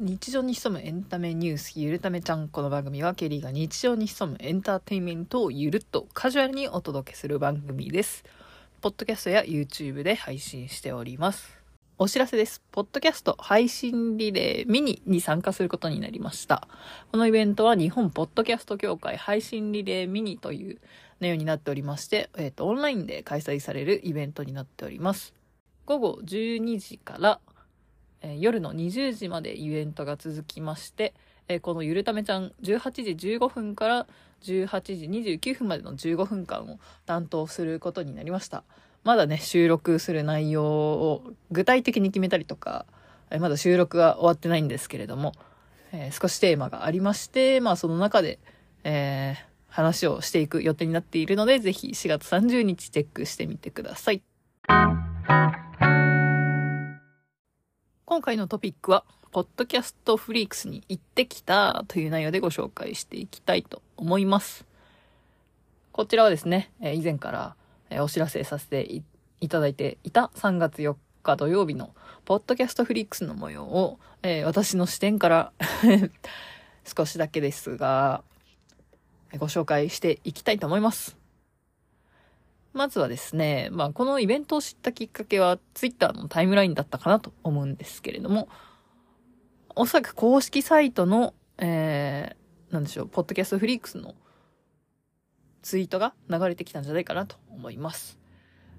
日常に潜むエンタメニュースゆるためちゃんこの番組はケリーが日常に潜むエンターテインメントをゆるっとカジュアルにお届けする番組です。ポッドキャストや YouTube で配信しております。お知らせです。ポッドキャスト配信リレーミニに参加することになりました。このイベントは日本ポッドキャスト協会配信リレーミニという内容になっておりまして、えっ、と、オンラインで開催されるイベントになっております。午後12時から、えー夜の20時までイベントが続きまして、えーこのゆるためちゃん18時15分から18時29分までの15分間を担当することになりました。まだね、収録する内容を具体的に決めたりとか、えーまだ収録は終わってないんですけれども、え少しテーマがありまして、まあその中で、え話をしていく予定になっているので、ぜひ4月30日チェックしてみてください。今回のトピックは、ポッドキャストフリークスに行ってきたという内容でご紹介していきたいと思います。こちらはですね、え以前からえお知らせさせていただいていた3月4日土曜日のポッドキャストフリークスの模様を、え私の視点から 少しだけですが、ご紹介していきたいと思います。まずはですね、まあ、このイベントを知ったきっかけは、ツイッターのタイムラインだったかなと思うんですけれども、おそらく公式サイトの、えー、なんでしょう、ポッドキャストフリークスのツイートが流れてきたんじゃないかなと思います。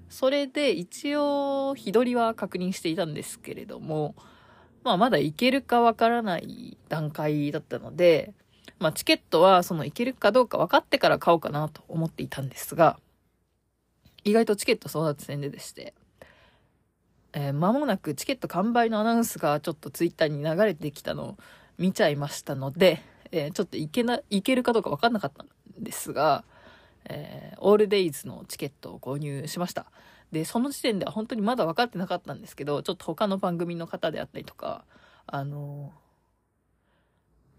それで一応、日取りは確認していたんですけれども、まあ、まだ行けるかわからない段階だったので、まあ、チケットはその行けるかどうか分かってから買おうかなと思っていたんですが、意外とチケット争奪戦ででして、えー間もなくチケット完売のアナウンスがちょっとツイッターに流れてきたのを見ちゃいましたので、えーちょっと行けな、行けるかどうか分かんなかったんですが、えーオールデイズのチケットを購入しました。で、その時点では本当にまだ分かってなかったんですけど、ちょっと他の番組の方であったりとか、あの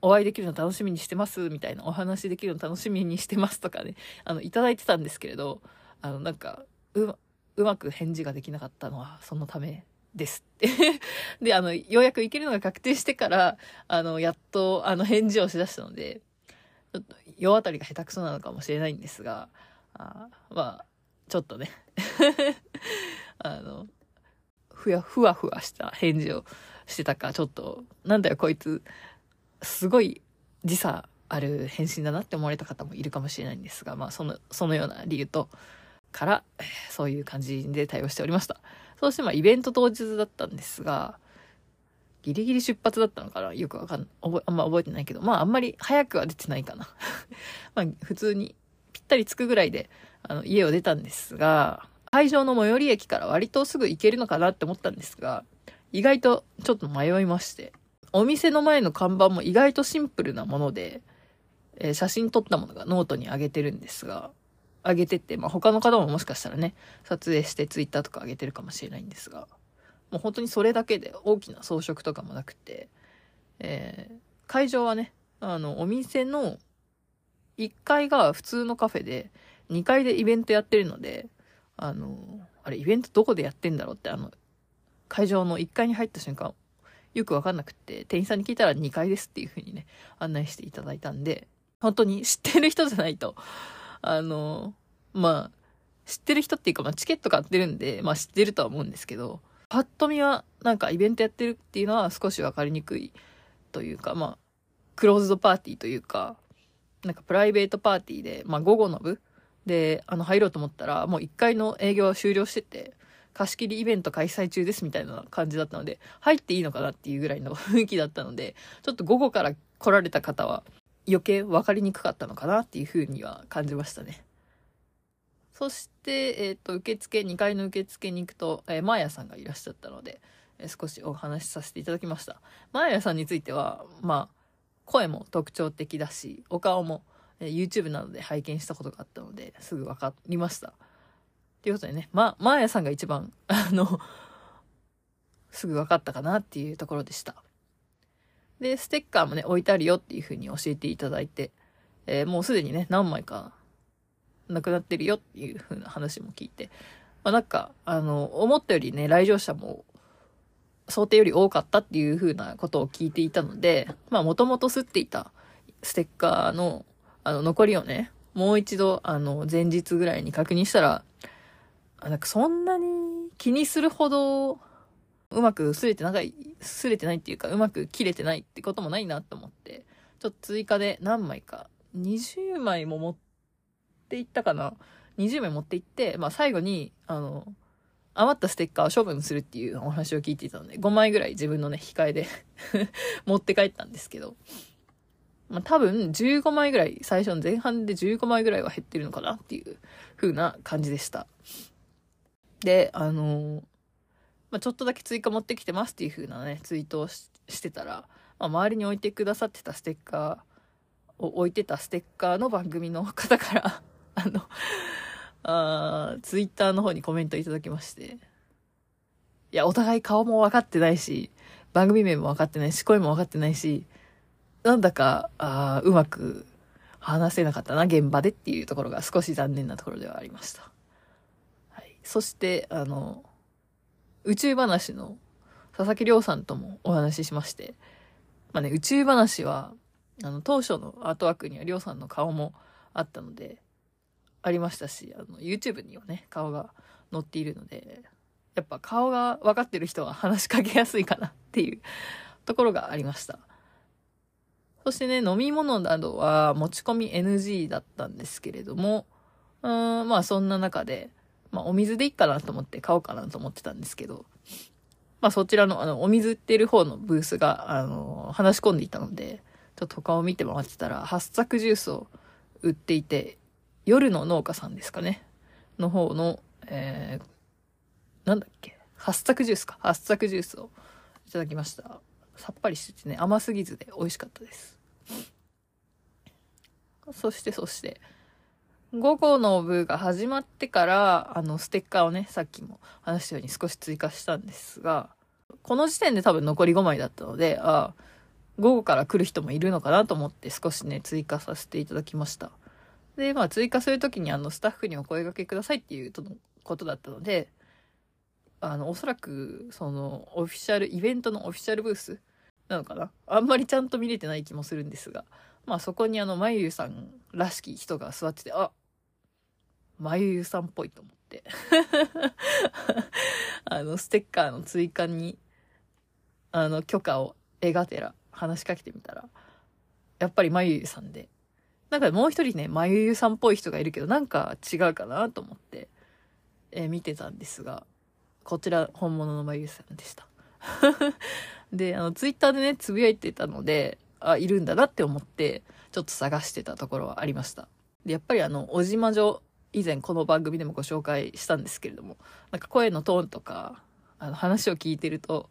お会いできるの楽しみにしてますみたいなお話できるの楽しみにしてますとかね、あの、いただいてたんですけれど、あの、なんか、うま、うまく返事ができなかったのはそのためですって。で、あの、ようやく行けるのが確定してから、あの、やっと、あの、返事をしだしたので、ちょっと、世当たりが下手くそなのかもしれないんですが、あまあ、ちょっとね、あの、ふや、ふわふわした返事をしてたか、ちょっと、なんだよこいつ、すごい時差ある返信だなって思われた方もいるかもしれないんですが、まあ、その、そのような理由と、から、そういう感じで対応しておりました。そして、まあ、イベント当日だったんですが、ギリギリ出発だったのかな？よくわかん、あんま覚えてないけど、まあ、あんまり早くは出てないかな。まあ、普通にぴったり着くぐらいで、あの、家を出たんですが、会場の最寄り駅から割とすぐ行けるのかなって思ったんですが、意外とちょっと迷いまして、お店の前の看板も意外とシンプルなもので、えー写真撮ったものがノートに上げてるんですが、上げてて、まあ、他の方ももしかしたらね、撮影してツイッターとか上げてるかもしれないんですが、もう本当にそれだけで大きな装飾とかもなくて、えー会場はね、あの、お店の1階が普通のカフェで、2階でイベントやってるので、あの、あれ、イベントどこでやってんだろうって、あの、会場の1階に入った瞬間、よくわかんなくって、店員さんに聞いたら2階ですっていう風にね、案内していただいたんで、本当に知ってる人じゃないと、あの、まあ、知ってる人っていうか、まあ、チケット買ってるんで、まあ、知ってるとは思うんですけど、パッと見は、なんかイベントやってるっていうのは少しわかりにくいというか、まあ、クローズドパーティーというか、なんかプライベートパーティーで、まあ、午後の部で、あの、入ろうと思ったら、もう1階の営業は終了してて、貸し切りイベント開催中ですみたいな感じだったので、入っていいのかなっていうぐらいの雰囲気だったので、ちょっと午後から来られた方は余計分かりにくかったのかなっていうふうには感じましたね。そして、えっ、と、受付、2階の受付に行くと、えー、マーヤさんがいらっしゃったので、えー少しお話しさせていただきました。マーヤさんについては、まあ、声も特徴的だし、お顔も、え YouTube などで拝見したことがあったので、すぐ分かりました。ということでね、ま、マーヤさんが一番、あの、すぐ分かったかなっていうところでした。で、ステッカーもね、置いてあるよっていう風に教えていただいて、えーもうすでにね、何枚かなくなってるよっていう風な話も聞いて、まあなんか、あの、思ったよりね、来場者も想定より多かったっていう風なことを聞いていたので、まあもともと吸っていたステッカーの、あの、残りをね、もう一度、あの、前日ぐらいに確認したら、なんかそんなに気にするほど、うまく擦れてない、擦れてないっていうか、うまく切れてないってこともないなと思って、ちょっと追加で何枚か、20枚も持っていったかな ?20 枚持っていって、まあ最後に、あの、余ったステッカーを処分するっていうお話を聞いていたので、5枚ぐらい自分のね、控えで 持って帰ったんですけど、まあ多分15枚ぐらい、最初の前半で15枚ぐらいは減ってるのかなっていう風な感じでした。で、あのまあ、ちょっとだけ追加持ってきてますっていう風なね、ツイートをしてたら、まあ、周りに置いてくださってたステッカーを置いてたステッカーの番組の方から あのあツイッターの方にコメントいただきまして、いや、お互い顔も分かってないし、番組名も分かってないし、声も分かってないし、なんだか、あうまく話せなかったな、現場でっていうところが少し残念なところではありました。はい。そして、あの、宇宙話の佐々木亮さんともお話ししまして、まあね、宇宙話は、あの、当初のアートワークには亮さんの顔もあったので、ありましたし、あの、YouTube にはね、顔が載っているので、やっぱ顔が分かってる人は話しかけやすいかなっていう ところがありました。そしてね、飲み物などは持ち込み NG だったんですけれども、うん、まあそんな中で、まあお水でいいかなと思って買おうかなと思ってたんですけど、まあそちらのあのお水売ってる方のブースが、あの、話し込んでいたので、ちょっと他を見て回ってたら、八作ジュースを売っていて、夜の農家さんですかね。の方の、えー、なんだっけ？八作ジュースか。八作ジュースをいただきました。さっぱりしててね、甘すぎずで美味しかったです。そしてそして、午後の部が始まってから、あの、ステッカーをね、さっきも話したように少し追加したんですが、この時点で多分残り5枚だったので、ああ、午後から来る人もいるのかなと思って少しね、追加させていただきました。で、まあ追加するときにあのスタッフにお声掛けくださいっていうとのことだったので、あの、おそらく、その、オフィシャル、イベントのオフィシャルブースなのかな？あんまりちゃんと見れてない気もするんですが、まあそこにあの、まゆゆさんらしき人が座ってて、あまゆゆさんっぽいと思って。あの、ステッカーの追加に、あの、許可を得がてら話しかけてみたら、やっぱりまゆゆさんで、なんかもう一人ね、まゆゆさんっぽい人がいるけど、なんか違うかなと思って、えー、見てたんですが、こちら本物のまゆゆさんでした。で、あの、ツイッターでね、つぶやいてたので、あ、いるんだなって思って、ちょっと探してたところはありました。で、やっぱりあの、小島女、以前この番組でもご紹介したんですけれども、なんか声のトーンとか、あの、話を聞いてると、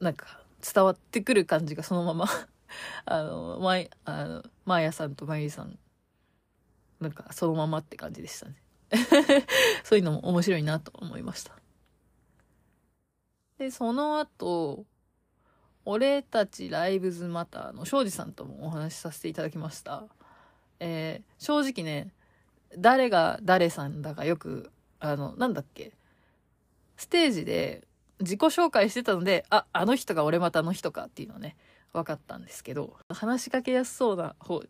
なんか伝わってくる感じがそのまま あの、まい、あの、まやさんとまゆりさん、なんかそのままって感じでしたね。そういうのも面白いなと思いました。で、その後、俺たちライブズマターの庄司さんともお話しさせていただきました。えー、正直ね、誰が誰さんだかよく、あの、なんだっけ、ステージで自己紹介してたので、あ、あの人が俺またあの人かっていうのね、分かったんですけど、話しかけやすそうな方、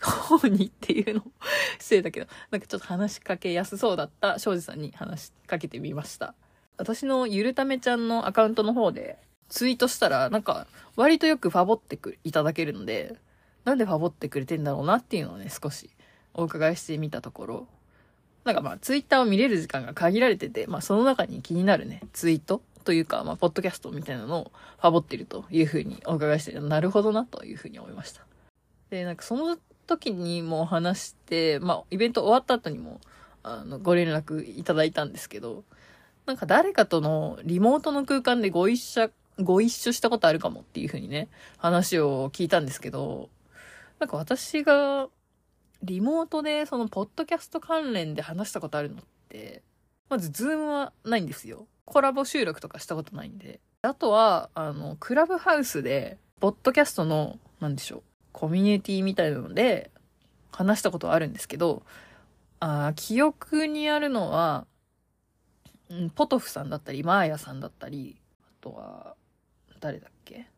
方にっていうの 失礼だけど、なんかちょっと話しかけやすそうだった庄司さんに話しかけてみました。私のゆるためちゃんのアカウントの方でツイートしたら、なんか割とよくファボってくいただけるので、なんでファボってくれてんだろうなっていうのをね、少しお伺いしてみたところ、なんかまあツイッターを見れる時間が限られてて、まあその中に気になるね、ツイートというか、まあ、ポッドキャストみたいなのをファボってるというふうにお伺いして、なるほどなというふうに思いました。で、なんかその時にも話して、まあ、イベント終わった後にも、あの、ご連絡いただいたんですけど、なんか誰かとのリモートの空間でご一緒、ご一緒したことあるかもっていうふうにね、話を聞いたんですけど、なんか私がリモートでそのポッドキャスト関連で話したことあるのって、まずズームはないんですよ。コラボ収録とかしたことないんで。あとは、あの、クラブハウスで、ポッドキャストの、なんでしょう、コミュニティみたいなので、話したことはあるんですけど、あ記憶にあるのは、ポトフさんだったり、マーヤさんだったり、あとは、誰だっけ？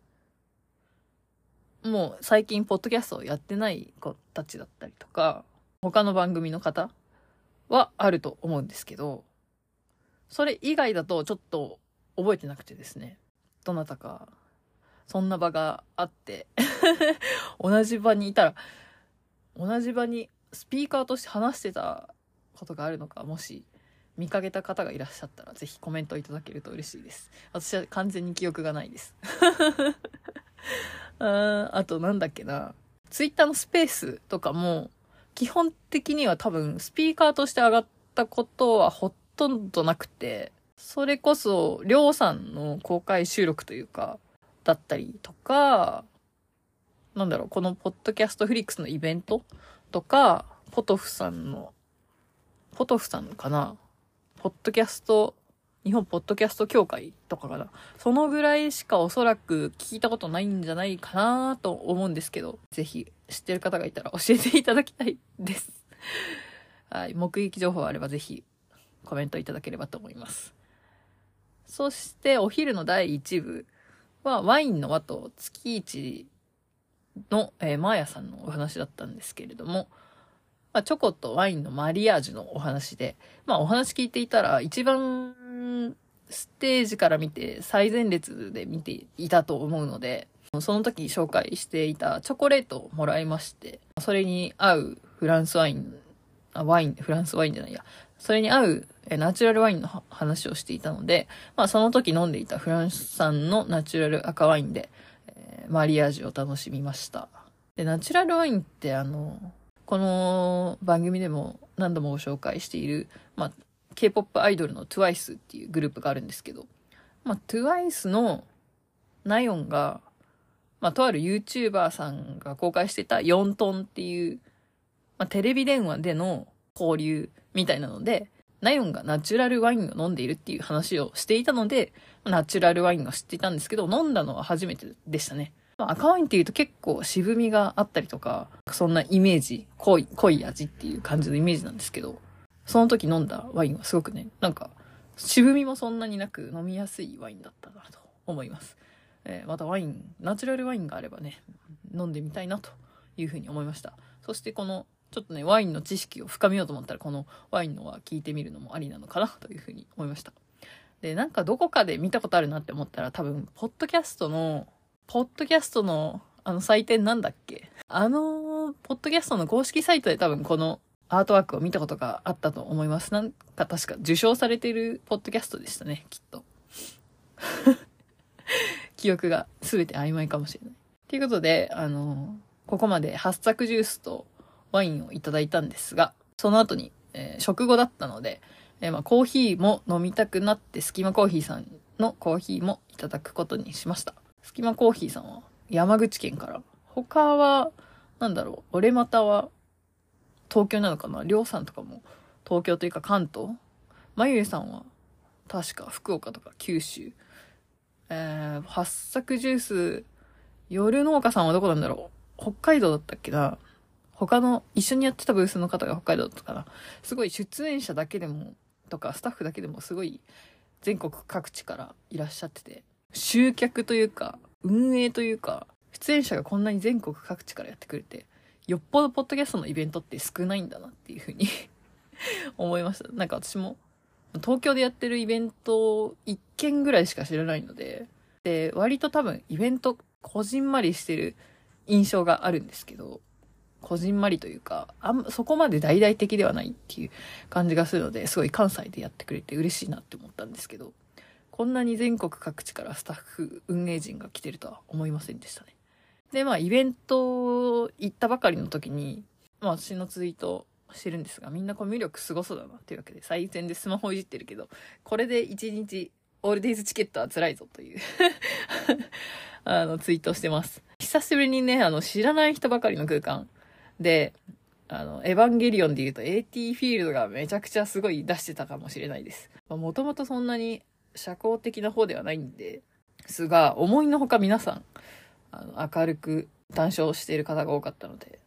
もう最近ポッドキャストをやってない子たちだったりとか、他の番組の方はあると思うんですけど、それ以外だとちょっと覚えてなくてですね、どなたか、そんな場があって 同じ場にいたら、同じ場にスピーカーとして話してたことがあるのか、もし見かけた方がいらっしゃったら、ぜひコメントいただけると嬉しいです。私は完全に記憶がないです。ああとなんだっけな。ツイッターのスペースとかも、基本的には多分スピーカーとして上がったことはほとんどなくて、それこそ、りょうさんの公開収録というか、だったりとか、なんだろう、このポッドキャストフリックスのイベントとか、ポトフさんの、ポトフさんかなポッドキャスト、日本ポッドキャスト協会とかかな。そのぐらいしかおそらく聞いたことないんじゃないかなと思うんですけど、ぜひ知ってる方がいたら教えていただきたいです。はい。目撃情報あればぜひコメントいただければと思います。そしてお昼の第1部はワインの輪と月一の、えー、マーヤさんのお話だったんですけれども、まあ、チョコとワインのマリアージュのお話で、まあお話聞いていたら一番ステージから見て最前列で見ていたと思うので、その時紹介していたチョコレートをもらいまして、それに合うフランスワイン、あ、ワイン、フランスワインじゃないや、それに合うナチュラルワインの話をしていたので、まあその時飲んでいたフランス産のナチュラル赤ワインで、えー、マリアージュを楽しみました。で、ナチュラルワインってあの、この番組でも何度もご紹介している、まあ、K-POP アイドルの TWICE っていうグループがあるんですけど、まあ、TWICE のナヨンが、まあ、とある YouTuber さんが公開してた4トンっていう、まあ、テレビ電話での交流みたいなので、ナヨンがナチュラルワインを飲んでいるっていう話をしていたので、ナチュラルワインを知っていたんですけど、飲んだのは初めてでしたね。まあ、赤ワインって言うと結構渋みがあったりとか、そんなイメージ、濃い、濃い味っていう感じのイメージなんですけど、その時飲んだワインはすごくね、なんか、渋みもそんなになく飲みやすいワインだったなと思います。えー、またワイン、ナチュラルワインがあればね、飲んでみたいなというふうに思いました。そしてこの、ちょっとね、ワインの知識を深めようと思ったら、このワインのは聞いてみるのもありなのかなというふうに思いました。で、なんかどこかで見たことあるなって思ったら、多分、ポッドキャストのポッドキャストの、あの、祭典なんだっけ？あの、ポッドキャストの公式サイトで多分このアートワークを見たことがあったと思います。なんか確か受賞されているポッドキャストでしたね、きっと。記憶が全て曖昧かもしれない。ということで、あの、ここまで八作ジュースとワインをいただいたんですが、その後に、えー、食後だったので、えー、まあ、コーヒーも飲みたくなって、スキマコーヒーさんのコーヒーもいただくことにしました。スキマコーヒーさんは山口県から。他は、なんだろう、俺または東京なのかな？りょうさんとかも。東京というか関東。まゆゆさんは確か福岡とか九州。えー、八作ジュース、夜農家さんはどこなんだろう？北海道だったっけな？他の一緒にやってたブースの方が北海道だったかな？すごい出演者だけでも、とかスタッフだけでもすごい全国各地からいらっしゃってて、集客というか、運営というか、出演者がこんなに全国各地からやってくれて、よっぽどポッドキャストのイベントって少ないんだなっていうふうに 思いました。なんか私も、東京でやってるイベント1件ぐらいしか知らないので、で、割と多分イベントこじんまりしてる印象があるんですけど、こじんまりというか、あんそこまで大々的ではないっていう感じがするので、すごい関西でやってくれて嬉しいなって思ったんですけど、こんなに全国各地からスタッフ、運営陣が来てるとは思いませんでしたね。で、まあ、イベント行ったばかりの時に、まあ、私のツイートしてるんですが、みんなコミュ力すごそうだなっていうわけで、最前でスマホいじってるけど、これで1日、オールデイズチケットは辛いぞという あの、ツイートしてます。久しぶりにね、あの、知らない人ばかりの空間で、あの、エヴァンゲリオンで言うと AT フィールドがめちゃくちゃすごい出してたかもしれないです。もともとそんなに社交的な方ではないんですが、思いのほか皆さん、あの、明るく談笑している方が多かったので、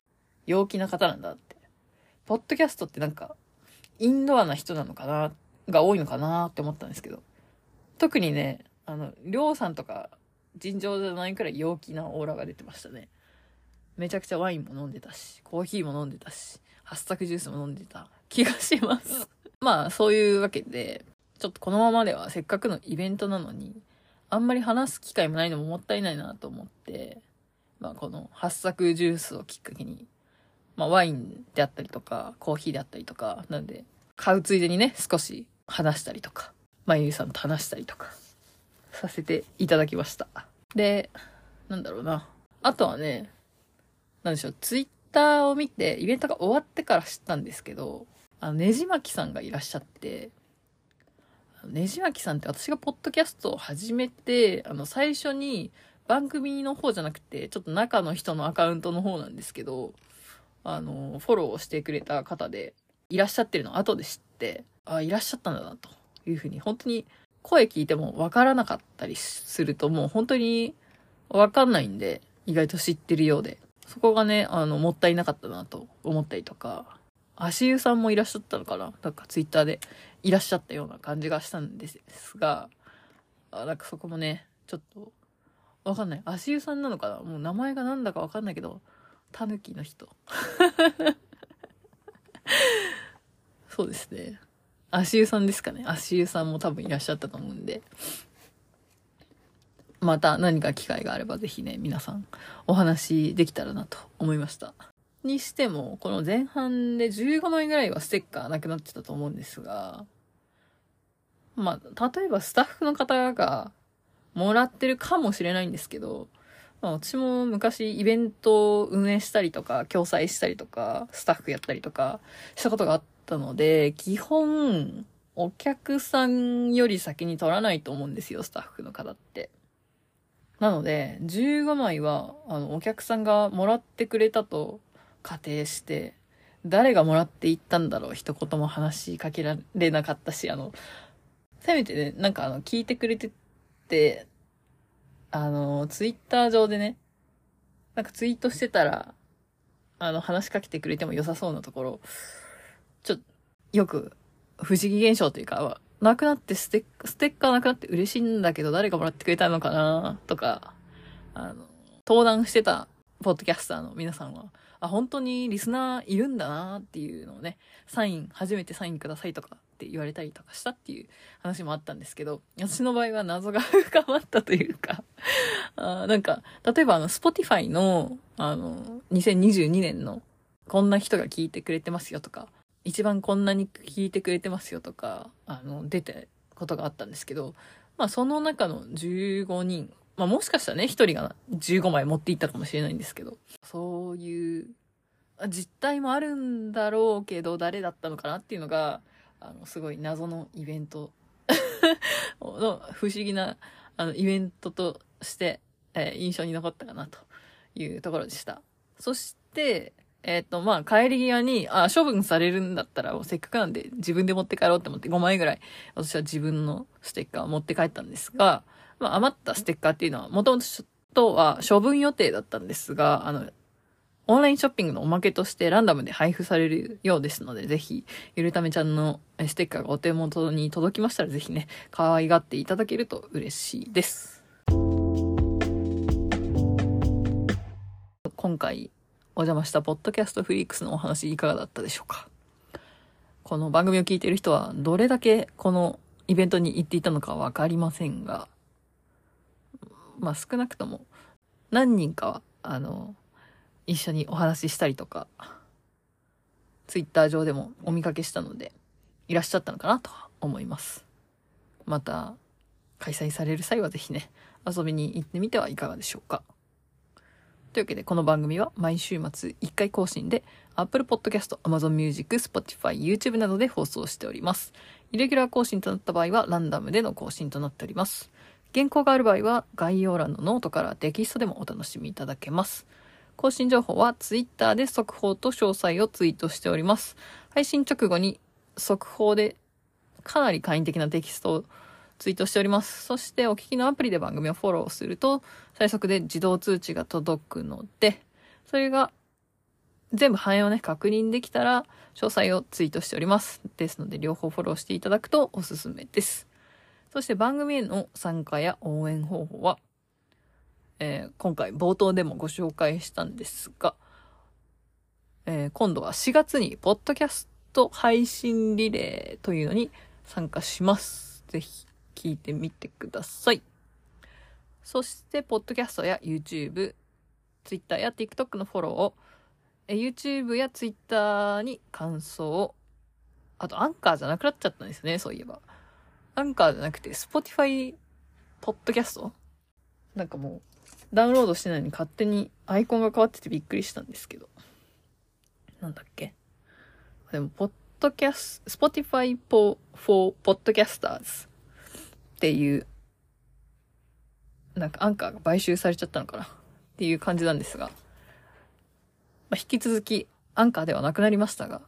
陽気な方なんだって。ポッドキャストってなんか、インドアな人なのかな、が多いのかなって思ったんですけど、特にね、あの、りょうさんとか尋常じゃないくらい陽気なオーラが出てましたね。めちゃくちゃワインも飲んでたし、コーヒーも飲んでたし、ハッサクジュースも飲んでた気がします。まあ、そういうわけで、ちょっとこのままではせっかくのイベントなのに、あんまり話す機会もないのももったいないなと思って、まあ、このハッサクジュースをきっかけに、まあ、ワインであったりとか、コーヒーであったりとか、なんで、買うついでにね、少し話したりとか、まゆりさんと話したりとか、させていただきました。で、なんだろうな。あとはね、なんでしょう、ツイッターを見て、イベントが終わってから知ったんですけど、あの、ねじまきさんがいらっしゃって、ねじまきさんって私がポッドキャストを始めて、あの、最初に番組の方じゃなくて、ちょっと中の人のアカウントの方なんですけど、あの、フォローしてくれた方で、いらっしゃってるの後で知って、あ、いらっしゃったんだな、というふうに、本当に声聞いてもわからなかったりすると、もう本当にわかんないんで、意外と知ってるようで。そこがね、あの、もったいなかったなと思ったりとか、足湯さんもいらっしゃったのかな？なんかツイッターでいらっしゃったような感じがしたんですが、あなんかそこもね、ちょっと、わかんない。足湯さんなのかな？もう名前がなんだかわかんないけど、タヌキの人。そうですね。足湯さんですかね。足湯さんも多分いらっしゃったと思うんで。また何か機会があればぜひね、皆さんお話できたらなと思いました。にしても、この前半で15枚ぐらいはステッカーなくなってたと思うんですが、まあ、例えばスタッフの方がもらってるかもしれないんですけど、まあ、私も昔イベントを運営したりとか、共催したりとか、スタッフやったりとかしたことがあったので、基本、お客さんより先に取らないと思うんですよ、スタッフの方って。なので、15枚は、あの、お客さんがもらってくれたと仮定して、誰がもらっていったんだろう、一言も話しかけられなかったし、あの、せめてね、なんかあの、聞いてくれてて、あの、ツイッター上でね、なんかツイートしてたら、あの、話しかけてくれても良さそうなところ、ちょ、よく、不思議現象というか、なくなってステッ、ステッカーなくなって嬉しいんだけど、誰がもらってくれたのかなとか、あの、登壇してた、ポッドキャスターの皆さんは、あ、本当にリスナーいるんだなっていうのをね、サイン、初めてサインくださいとかって言われたりとかしたっていう話もあったんですけど、私の場合は謎が深まったというか、あなんか、例えばあの、Spotify の、あの、2022年の、こんな人が聞いてくれてますよとか、一番こんなに聞いてくれてますよとか、あの、出てことがあったんですけど、まあその中の15人、まあもしかしたらね、一人が15枚持っていったかもしれないんですけど、そういう、実態もあるんだろうけど、誰だったのかなっていうのが、あの、すごい謎のイベント の不思議な、あの、イベントとして、えー印象に残ったかなというところでした。そして、えっ、と、まあ、帰り際に、あ、処分されるんだったら、せっかくなんで自分で持って帰ろうって思って5枚ぐらい、私は自分のステッカーを持って帰ったんですが、まあ、余ったステッカーっていうのは、もともとは処分予定だったんですが、あの、オンラインショッピングのおまけとしてランダムで配布されるようですので、ぜひ、ゆるためちゃんのステッカーがお手元に届きましたら、ぜひね、可愛がっていただけると嬉しいです。今回お邪魔したポッドキャストフリークスのお話いかがだったでしょうか？この番組を聞いている人はどれだけこのイベントに行っていたのかわかりませんが、まあ少なくとも何人かは、あの、一緒にお話ししたりとか、ツイッター上でもお見かけしたので、いらっしゃったのかなと思います。また、開催される際はぜひね、遊びに行ってみてはいかがでしょうか。というわけで、この番組は毎週末1回更新で、Apple Podcast、Amazon Music、Spotify、YouTube などで放送しております。イレギュラー更新となった場合は、ランダムでの更新となっております。原稿がある場合は、概要欄のノートからテキストでもお楽しみいただけます。更新情報は Twitter で速報と詳細をツイートしております。配信直後に速報でかなり簡易的なテキストをツイートしております。そしてお聞きのアプリで番組をフォローすると最速で自動通知が届くので、それが全部反映をね、確認できたら詳細をツイートしております。ですので両方フォローしていただくとおすすめです。そして番組への参加や応援方法は、えー、今回冒頭でもご紹介したんですが、えー、今度は4月にポッドキャスト配信リレーというのに参加します。ぜひ聞いてみてください。そして、ポッドキャストや YouTube、Twitter や TikTok のフォローを、え YouTube や Twitter に感想を、あとアンカーじゃなくなっちゃったんですね、そういえば。アンカーじゃなくて、Spotify ポッドキャスト？なんかもう、ダウンロードしてないのに勝手にアイコンが変わっててびっくりしたんですけど。なんだっけ？でも、ポッドキャス、Spotify for Podcasters っていうなんかアンカーが買収されちゃったのかな？っていう感じなんですが、まあ、引き続きアンカーではなくなりましたが、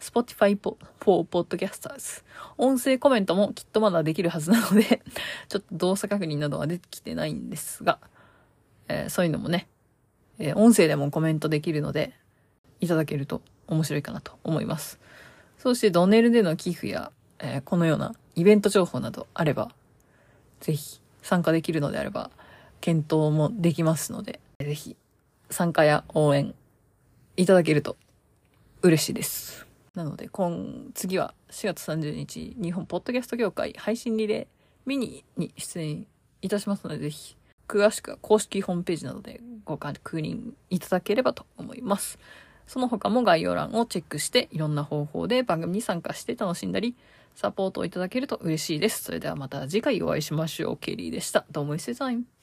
Spotify for Podcasters。音声コメントもきっとまだできるはずなので ちょっと動作確認などは出てきてないんですが、えー、そういうのもね、えー、音声でもコメントできるので、いただけると面白いかなと思います。そしてドネルでの寄付や、えー、このようなイベント情報などあれば、ぜひ参加できるのであれば、検討もできますので、ぜひ参加や応援いただけると嬉しいです。なので、今、次は4月30日、日本ポッドキャスト協会配信リレーミニに出演いたしますので、ぜひ、詳しくは公式ホームページなどでご確認いただければと思います。その他も概要欄をチェックして、いろんな方法で番組に参加して楽しんだり、サポートをいただけると嬉しいです。それではまた次回お会いしましょう。ケリーでした。どうも、イセタイム。